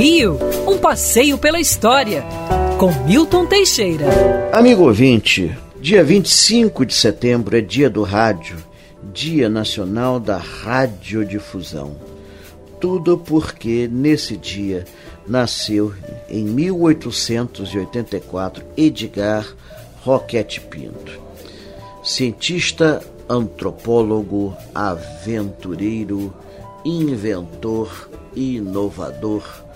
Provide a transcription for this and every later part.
Rio, um passeio pela história, com Milton Teixeira. Amigo ouvinte, dia 25 de setembro é dia do rádio, Dia Nacional da Radiodifusão. Tudo porque nesse dia nasceu em 1884 Edgar Roquette Pinto, cientista, antropólogo, aventureiro, inventor e inovador.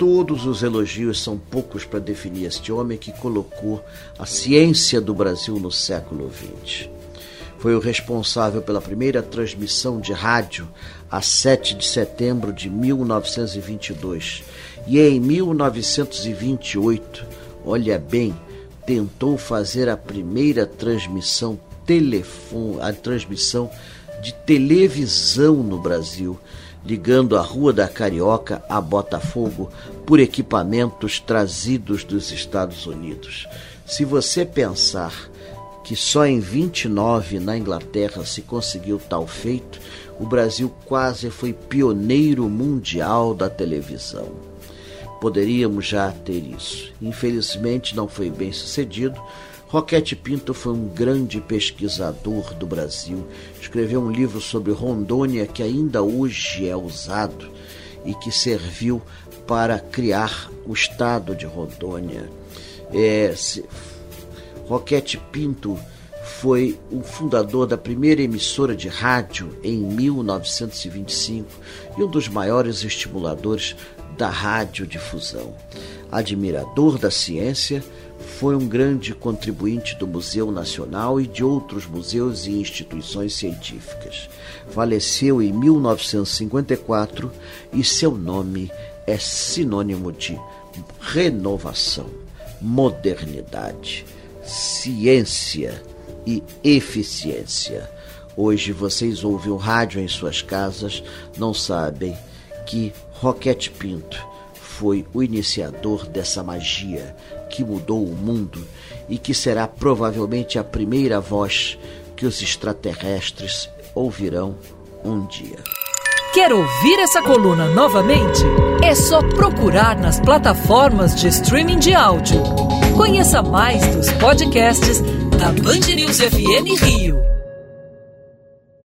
Todos os elogios são poucos para definir este homem que colocou a ciência do Brasil no século XX. Foi o responsável pela primeira transmissão de rádio a 7 de setembro de 1922. E em 1928, olha bem, tentou fazer a primeira transmissão telefone, a transmissão de televisão no Brasil, ligando a Rua da Carioca a Botafogo por equipamentos trazidos dos Estados Unidos. Se você pensar que só em 29 na Inglaterra se conseguiu tal feito, o Brasil quase foi pioneiro mundial da televisão. Poderíamos já ter isso. Infelizmente não foi bem sucedido. Roquete Pinto foi um grande pesquisador do Brasil. Escreveu um livro sobre Rondônia que ainda hoje é usado e que serviu para criar o estado de Rondônia. É, Roquete Pinto foi o fundador da primeira emissora de rádio em 1925 e um dos maiores estimuladores da radiodifusão. Admirador da ciência, foi um grande contribuinte do Museu Nacional e de outros museus e instituições científicas. Faleceu em 1954 e seu nome é sinônimo de renovação, modernidade ciência e eficiência. Hoje vocês ouvem o rádio em suas casas, não sabem que Roquete Pinto foi o iniciador dessa magia que mudou o mundo e que será provavelmente a primeira voz que os extraterrestres ouvirão um dia. Quer ouvir essa coluna novamente? É só procurar nas plataformas de streaming de áudio Conheça mais dos podcasts da Band News FM Rio.